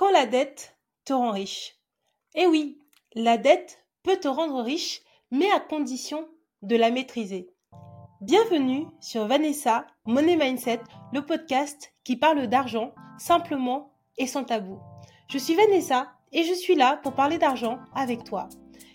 Quand la dette te rend riche. Eh oui, la dette peut te rendre riche, mais à condition de la maîtriser. Bienvenue sur Vanessa Money Mindset, le podcast qui parle d'argent simplement et sans tabou. Je suis Vanessa et je suis là pour parler d'argent avec toi.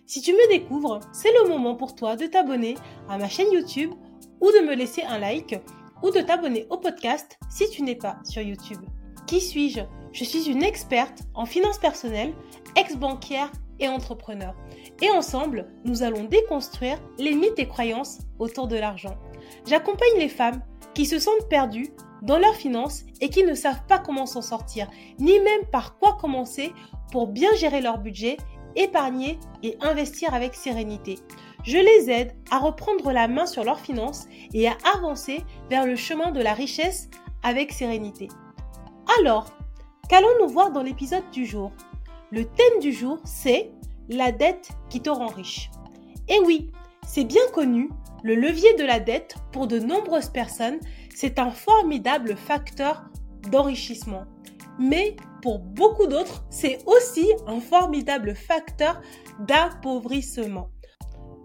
Si tu me découvres, c'est le moment pour toi de t'abonner à ma chaîne YouTube ou de me laisser un like ou de t'abonner au podcast si tu n'es pas sur YouTube. Qui suis-je? Je suis une experte en finances personnelles, ex-banquière et entrepreneur. Et ensemble, nous allons déconstruire les mythes et croyances autour de l'argent. J'accompagne les femmes qui se sentent perdues dans leurs finances et qui ne savent pas comment s'en sortir, ni même par quoi commencer pour bien gérer leur budget, épargner et investir avec sérénité. Je les aide à reprendre la main sur leurs finances et à avancer vers le chemin de la richesse avec sérénité. Alors, qu'allons-nous voir dans l'épisode du jour? Le thème du jour, c'est la dette qui te rend riche. Et oui, c'est bien connu, le levier de la dette, pour de nombreuses personnes, c'est un formidable facteur d'enrichissement. Mais pour beaucoup d'autres, c'est aussi un formidable facteur d'appauvrissement.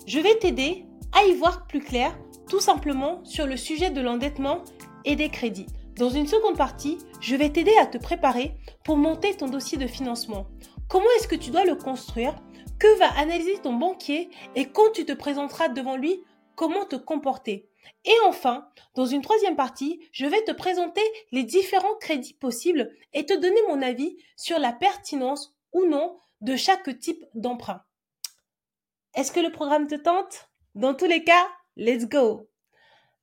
Je vais t'aider à y voir plus clair, tout simplement sur le sujet de l'endettement et des crédits. Dans une seconde partie, je vais t'aider à te préparer pour monter ton dossier de financement. Comment est-ce que tu dois le construire? Que va analyser ton banquier? Et quand tu te présenteras devant lui, comment te comporter? Et enfin, dans une troisième partie, je vais te présenter les différents crédits possibles et te donner mon avis sur la pertinence ou non de chaque type d'emprunt. Est-ce que le programme te tente? Dans tous les cas, let's go.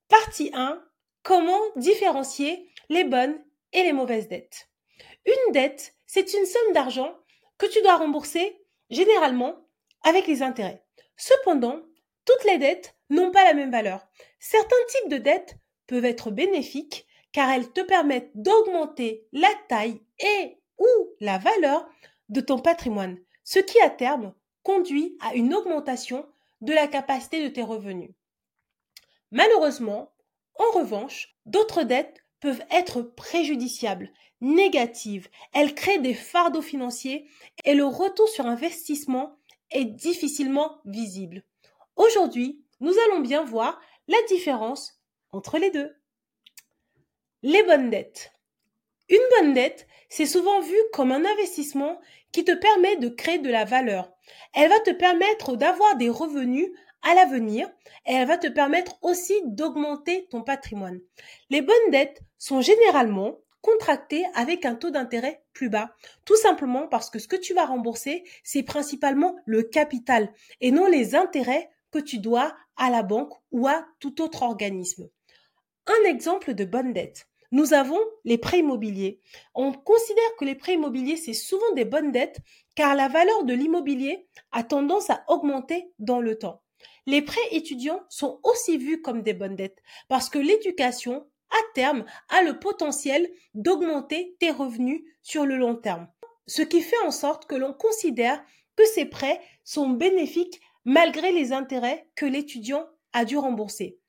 Partie 1 Comment différencier les bonnes et les mauvaises dettes? Une dette, c'est une somme d'argent que tu dois rembourser généralement avec les intérêts. Cependant, toutes les dettes n'ont pas la même valeur. Certains types de dettes peuvent être bénéfiques car elles te permettent d'augmenter la taille et ou la valeur de ton patrimoine, ce qui à terme conduit à une augmentation de la capacité de tes revenus. Malheureusement, en revanche, d'autres dettes peuvent être préjudiciables, négatives. Elles créent des fardeaux financiers et le retour sur investissement est difficilement visible. Aujourd'hui, nous allons bien voir la différence entre les deux. Les bonnes dettes. Une bonne dette, c'est souvent vu comme un investissement qui te permet de créer de la valeur. Elle va te permettre d'avoir des revenus à l'avenir elle va te permettre aussi d'augmenter ton patrimoine. Les bonnes dettes sont généralement contractées avec un taux d'intérêt plus bas, tout simplement parce que ce que tu vas rembourser, c'est principalement le capital et non les intérêts que tu dois à la banque ou à tout autre organisme. Un exemple de bonne dette. Nous avons les prêts immobiliers. On considère que les prêts immobiliers, c'est souvent des bonnes dettes car la valeur de l'immobilier a tendance à augmenter dans le temps. Les prêts étudiants sont aussi vus comme des bonnes dettes parce que l'éducation, à terme, a le potentiel d'augmenter tes revenus sur le long terme. Ce qui fait en sorte que l'on considère que ces prêts sont bénéfiques malgré les intérêts que l'étudiant a dû rembourser.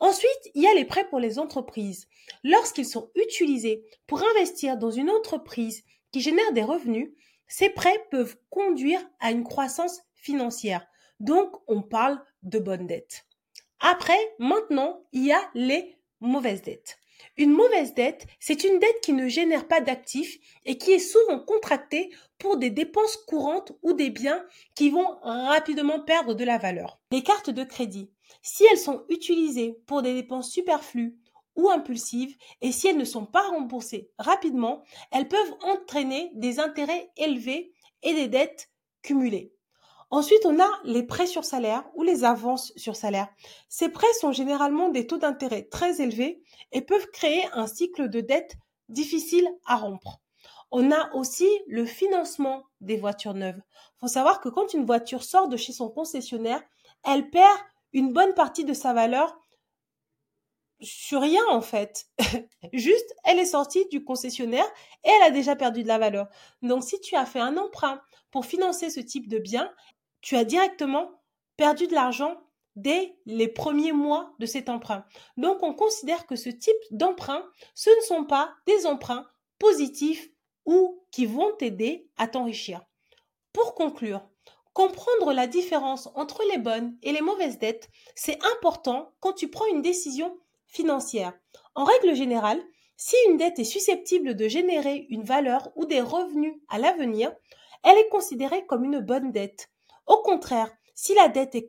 Ensuite, il y a les prêts pour les entreprises. Lorsqu'ils sont utilisés pour investir dans une entreprise qui génère des revenus, ces prêts peuvent conduire à une croissance financière. Donc, on parle de bonnes dettes. Après, maintenant, il y a les mauvaises dettes. Une mauvaise dette, c'est une dette qui ne génère pas d'actifs et qui est souvent contractée pour des dépenses courantes ou des biens qui vont rapidement perdre de la valeur. Les cartes de crédit, si elles sont utilisées pour des dépenses superflues ou impulsives et si elles ne sont pas remboursées rapidement, elles peuvent entraîner des intérêts élevés et des dettes cumulées. Ensuite, on a les prêts sur salaire ou les avances sur salaire. Ces prêts sont généralement des taux d'intérêt très élevés et peuvent créer un cycle de dette difficile à rompre. On a aussi le financement des voitures neuves. Il faut savoir que quand une voiture sort de chez son concessionnaire, elle perd une bonne partie de sa valeur sur rien en fait. Juste, elle est sortie du concessionnaire et elle a déjà perdu de la valeur. Donc si tu as fait un emprunt pour financer ce type de bien, tu as directement perdu de l'argent dès les premiers mois de cet emprunt. Donc on considère que ce type d'emprunt, ce ne sont pas des emprunts positifs ou qui vont t'aider à t'enrichir. Pour conclure, comprendre la différence entre les bonnes et les mauvaises dettes, c'est important quand tu prends une décision financière. En règle générale, si une dette est susceptible de générer une valeur ou des revenus à l'avenir, elle est considérée comme une bonne dette. Au contraire, si la dette est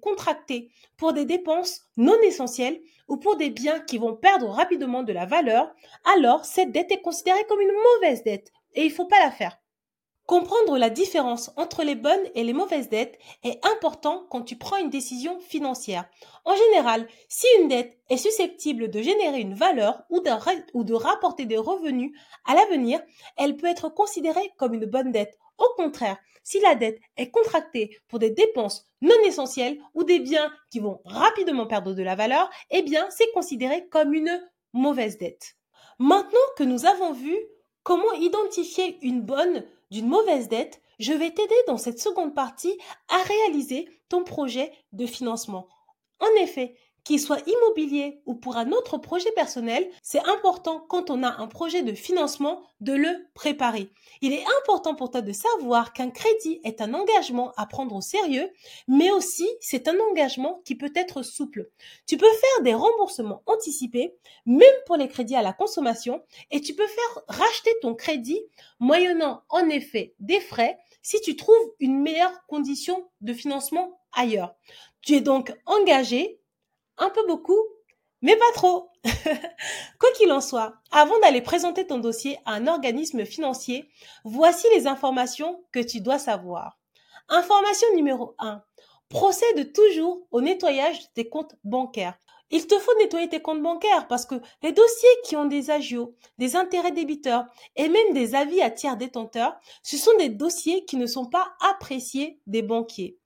contractée pour des dépenses non essentielles ou pour des biens qui vont perdre rapidement de la valeur, alors cette dette est considérée comme une mauvaise dette et il ne faut pas la faire. Comprendre la différence entre les bonnes et les mauvaises dettes est important quand tu prends une décision financière. En général, si une dette est susceptible de générer une valeur ou, de rapporter des revenus à l'avenir, elle peut être considérée comme une bonne dette. Au contraire, si la dette est contractée pour des dépenses non essentielles ou des biens qui vont rapidement perdre de la valeur, eh bien, c'est considéré comme une mauvaise dette. Maintenant que nous avons vu comment identifier une bonne d'une mauvaise dette, je vais t'aider dans cette seconde partie à réaliser ton projet de financement. En effet, qu'il soit immobilier ou pour un autre projet personnel, c'est important quand on a un projet de financement de le préparer. Il est important pour toi de savoir qu'un crédit est un engagement à prendre au sérieux, mais aussi c'est un engagement qui peut être souple. Tu peux faire des remboursements anticipés, même pour les crédits à la consommation, et tu peux faire racheter ton crédit moyennant en effet des frais si tu trouves une meilleure condition de financement ailleurs. Tu es donc engagé un peu beaucoup, mais pas trop. Quoi qu'il en soit, avant d'aller présenter ton dossier à un organisme financier, voici les informations que tu dois savoir. Information numéro 1. Procède toujours au nettoyage de tes comptes bancaires. Il te faut nettoyer tes comptes bancaires parce que les dossiers qui ont des agios, des intérêts débiteurs et même des avis à tiers détenteurs, ce sont des dossiers qui ne sont pas appréciés des banquiers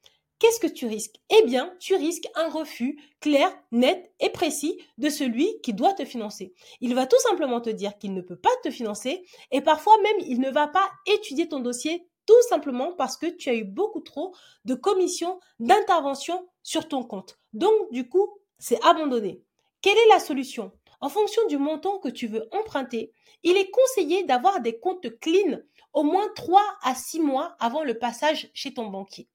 qu'est-ce que tu risques? Eh bien, tu risques un refus clair, net et précis de celui qui doit te financer. Il va tout simplement te dire qu'il ne peut pas te financer et parfois même il ne va pas étudier ton dossier tout simplement parce que tu as eu beaucoup trop de commissions d'intervention sur ton compte. Donc, du coup, c'est abandonné. Quelle est la solution? En fonction du montant que tu veux emprunter, il est conseillé d'avoir des comptes clean au moins 3 à 6 mois avant le passage chez ton banquier.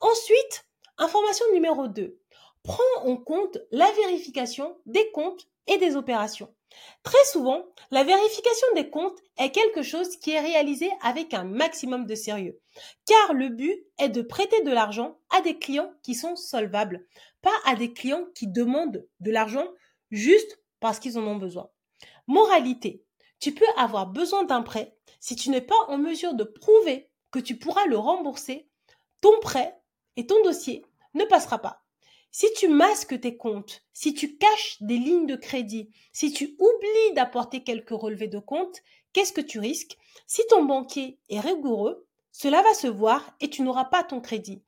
Ensuite, information numéro 2. Prends en compte la vérification des comptes et des opérations. Très souvent, la vérification des comptes est quelque chose qui est réalisé avec un maximum de sérieux, car le but est de prêter de l'argent à des clients qui sont solvables, pas à des clients qui demandent de l'argent juste parce qu'ils en ont besoin. Moralité, tu peux avoir besoin d'un prêt si tu n'es pas en mesure de prouver que tu pourras le rembourser, ton prêt et ton dossier ne passera pas. Si tu masques tes comptes, si tu caches des lignes de crédit, si tu oublies d'apporter quelques relevés de compte, qu'est-ce que tu risques? Si ton banquier est rigoureux, cela va se voir et tu n'auras pas ton crédit.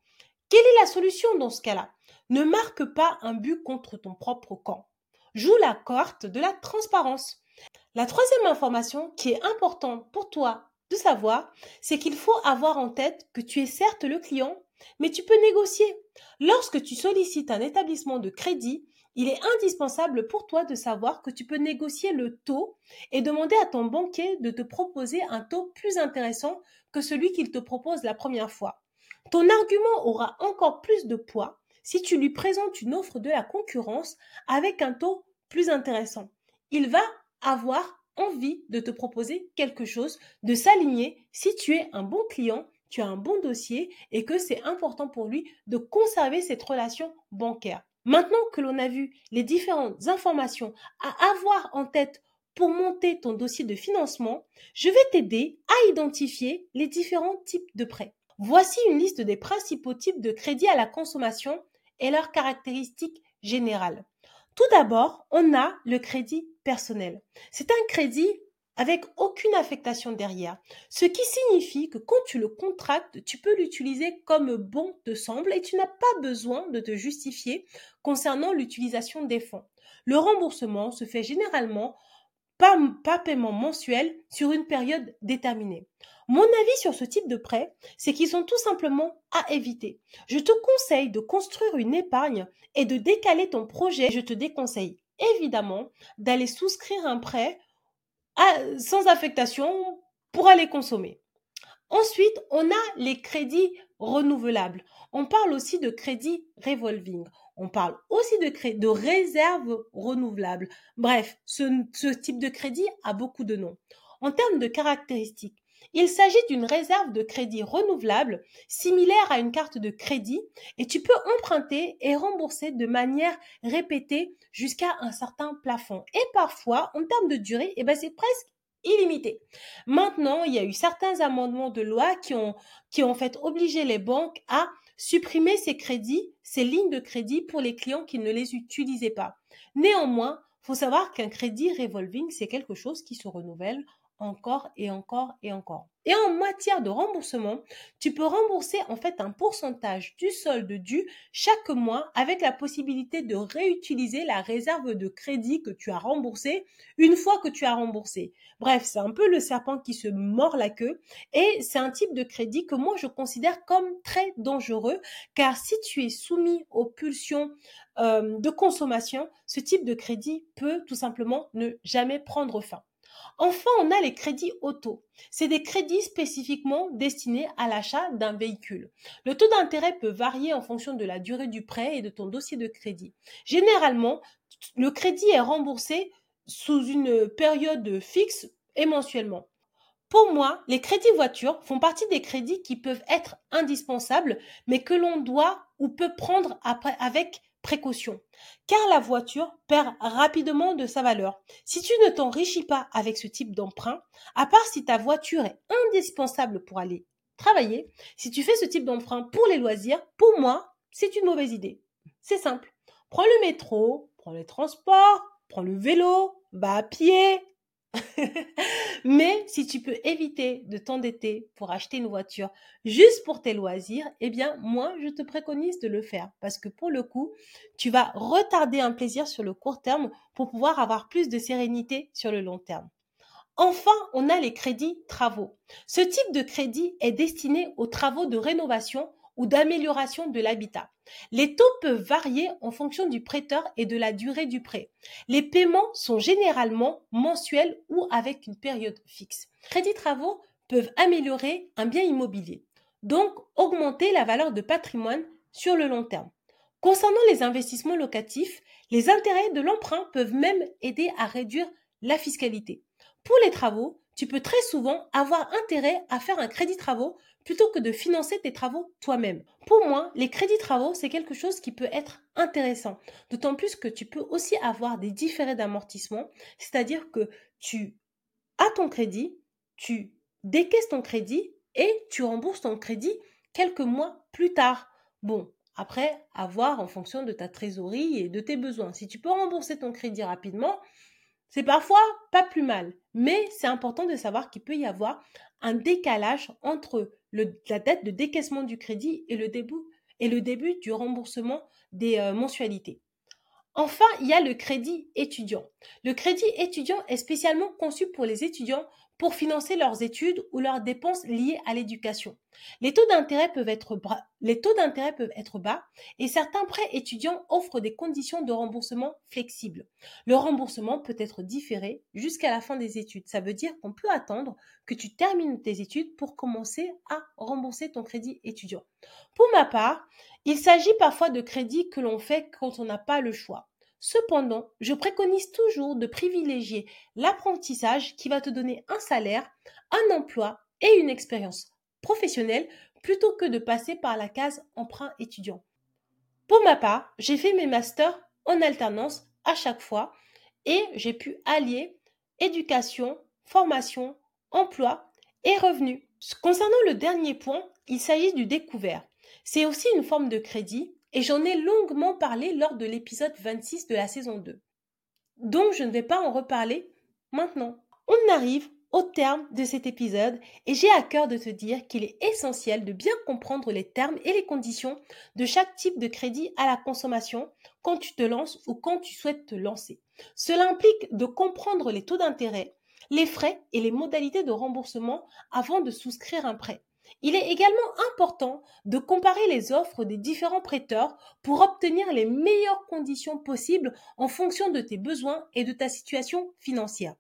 Quelle est la solution dans ce cas-là? Ne marque pas un but contre ton propre camp. Joue la carte de la transparence. La troisième information qui est importante pour toi de savoir, c'est qu'il faut avoir en tête que tu es certes le client, mais tu peux négocier. Lorsque tu sollicites un établissement de crédit, il est indispensable pour toi de savoir que tu peux négocier le taux et demander à ton banquier de te proposer un taux plus intéressant que celui qu'il te propose la première fois. Ton argument aura encore plus de poids si tu lui présentes une offre de la concurrence avec un taux plus intéressant. Il va avoir envie de te proposer quelque chose, de s'aligner si tu es un bon client tu as un bon dossier et que c'est important pour lui de conserver cette relation bancaire. Maintenant que l'on a vu les différentes informations à avoir en tête pour monter ton dossier de financement, je vais t'aider à identifier les différents types de prêts. Voici une liste des principaux types de crédits à la consommation et leurs caractéristiques générales. Tout d'abord, on a le crédit personnel. C'est un crédit avec aucune affectation derrière. Ce qui signifie que quand tu le contractes, tu peux l'utiliser comme bon te semble et tu n'as pas besoin de te justifier concernant l'utilisation des fonds. Le remboursement se fait généralement par, paiement mensuel sur une période déterminée. Mon avis sur ce type de prêt, c'est qu'ils sont tout simplement à éviter. Je te conseille de construire une épargne et de décaler ton projet. Je te déconseille évidemment d'aller souscrire un prêt sans affectation pourra les consommer. Ensuite, on a les crédits renouvelables. On parle aussi de crédits revolving. On parle aussi de, de réserves renouvelables. Bref, ce type de crédit a beaucoup de noms. En termes de caractéristiques, il s'agit d'une réserve de crédit renouvelable similaire à une carte de crédit et tu peux emprunter et rembourser de manière répétée jusqu'à un certain plafond. Et parfois, en termes de durée, eh ben c'est presque illimité. Maintenant, il y a eu certains amendements de loi qui ont, qui ont fait obliger les banques à supprimer ces crédits, ces lignes de crédit pour les clients qui ne les utilisaient pas. Néanmoins, faut savoir qu'un crédit revolving, c'est quelque chose qui se renouvelle encore et encore et encore. Et en matière de remboursement, tu peux rembourser en fait un pourcentage du solde dû chaque mois avec la possibilité de réutiliser la réserve de crédit que tu as remboursé une fois que tu as remboursé. Bref, c'est un peu le serpent qui se mord la queue et c'est un type de crédit que moi je considère comme très dangereux car si tu es soumis aux pulsions euh, de consommation, ce type de crédit peut tout simplement ne jamais prendre fin. Enfin, on a les crédits auto. C'est des crédits spécifiquement destinés à l'achat d'un véhicule. Le taux d'intérêt peut varier en fonction de la durée du prêt et de ton dossier de crédit. Généralement, le crédit est remboursé sous une période fixe et mensuellement. Pour moi, les crédits voitures font partie des crédits qui peuvent être indispensables, mais que l'on doit ou peut prendre après avec précaution, car la voiture perd rapidement de sa valeur. Si tu ne t'enrichis pas avec ce type d'emprunt, à part si ta voiture est indispensable pour aller travailler, si tu fais ce type d'emprunt pour les loisirs, pour moi, c'est une mauvaise idée. C'est simple. Prends le métro, prends les transports, prends le vélo, va à pied, Mais si tu peux éviter de t'endetter pour acheter une voiture juste pour tes loisirs, eh bien, moi, je te préconise de le faire parce que pour le coup, tu vas retarder un plaisir sur le court terme pour pouvoir avoir plus de sérénité sur le long terme. Enfin, on a les crédits travaux. Ce type de crédit est destiné aux travaux de rénovation ou d'amélioration de l'habitat. Les taux peuvent varier en fonction du prêteur et de la durée du prêt. Les paiements sont généralement mensuels ou avec une période fixe. Crédits travaux peuvent améliorer un bien immobilier, donc augmenter la valeur de patrimoine sur le long terme. Concernant les investissements locatifs, les intérêts de l'emprunt peuvent même aider à réduire la fiscalité. Pour les travaux, tu peux très souvent avoir intérêt à faire un crédit travaux plutôt que de financer tes travaux toi-même. Pour moi, les crédits travaux, c'est quelque chose qui peut être intéressant. D'autant plus que tu peux aussi avoir des différés d'amortissement, c'est-à-dire que tu as ton crédit, tu décaisses ton crédit et tu rembourses ton crédit quelques mois plus tard. Bon, après, à voir en fonction de ta trésorerie et de tes besoins. Si tu peux rembourser ton crédit rapidement, c'est parfois pas plus mal, mais c'est important de savoir qu'il peut y avoir un décalage entre la date de décaissement du crédit et le début, du remboursement des euh, mensualités. Enfin, il y a le crédit étudiant. Le crédit étudiant est spécialement conçu pour les étudiants pour financer leurs études ou leurs dépenses liées à l'éducation. Les taux d'intérêt peuvent être bas et certains prêts étudiants offrent des conditions de remboursement flexibles. Le remboursement peut être différé jusqu'à la fin des études. Ça veut dire qu'on peut attendre que tu termines tes études pour commencer à rembourser ton crédit étudiant. Pour ma part, il s'agit parfois de crédits que l'on fait quand on n'a pas le choix. Cependant, je préconise toujours de privilégier l'apprentissage qui va te donner un salaire, un emploi et une expérience professionnelle plutôt que de passer par la case emprunt étudiant. Pour ma part, j'ai fait mes masters en alternance à chaque fois et j'ai pu allier éducation, formation, emploi et revenus. Concernant le dernier point, il s'agit du découvert. C'est aussi une forme de crédit et j'en ai longuement parlé lors de l'épisode 26 de la saison 2. Donc je ne vais pas en reparler maintenant. On arrive au terme de cet épisode et j'ai à cœur de te dire qu'il est essentiel de bien comprendre les termes et les conditions de chaque type de crédit à la consommation quand tu te lances ou quand tu souhaites te lancer. Cela implique de comprendre les taux d'intérêt, les frais et les modalités de remboursement avant de souscrire un prêt. Il est également important de comparer les offres des différents prêteurs pour obtenir les meilleures conditions possibles en fonction de tes besoins et de ta situation financière.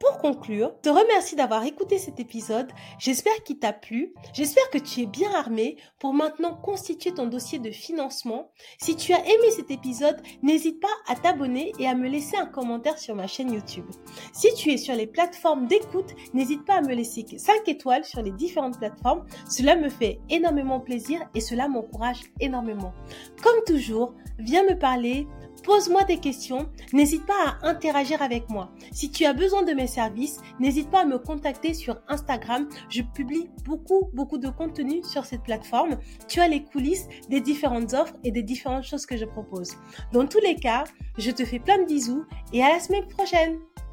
Pour conclure, te remercie d'avoir écouté cet épisode. J'espère qu'il t'a plu. J'espère que tu es bien armé pour maintenant constituer ton dossier de financement. Si tu as aimé cet épisode, n'hésite pas à t'abonner et à me laisser un commentaire sur ma chaîne YouTube. Si tu es sur les plateformes d'écoute, n'hésite pas à me laisser 5 étoiles sur les différentes plateformes. Cela me fait énormément plaisir et cela m'encourage énormément. Comme toujours, viens me parler Pose-moi des questions, n'hésite pas à interagir avec moi. Si tu as besoin de mes services, n'hésite pas à me contacter sur Instagram. Je publie beaucoup, beaucoup de contenu sur cette plateforme. Tu as les coulisses des différentes offres et des différentes choses que je propose. Dans tous les cas, je te fais plein de bisous et à la semaine prochaine.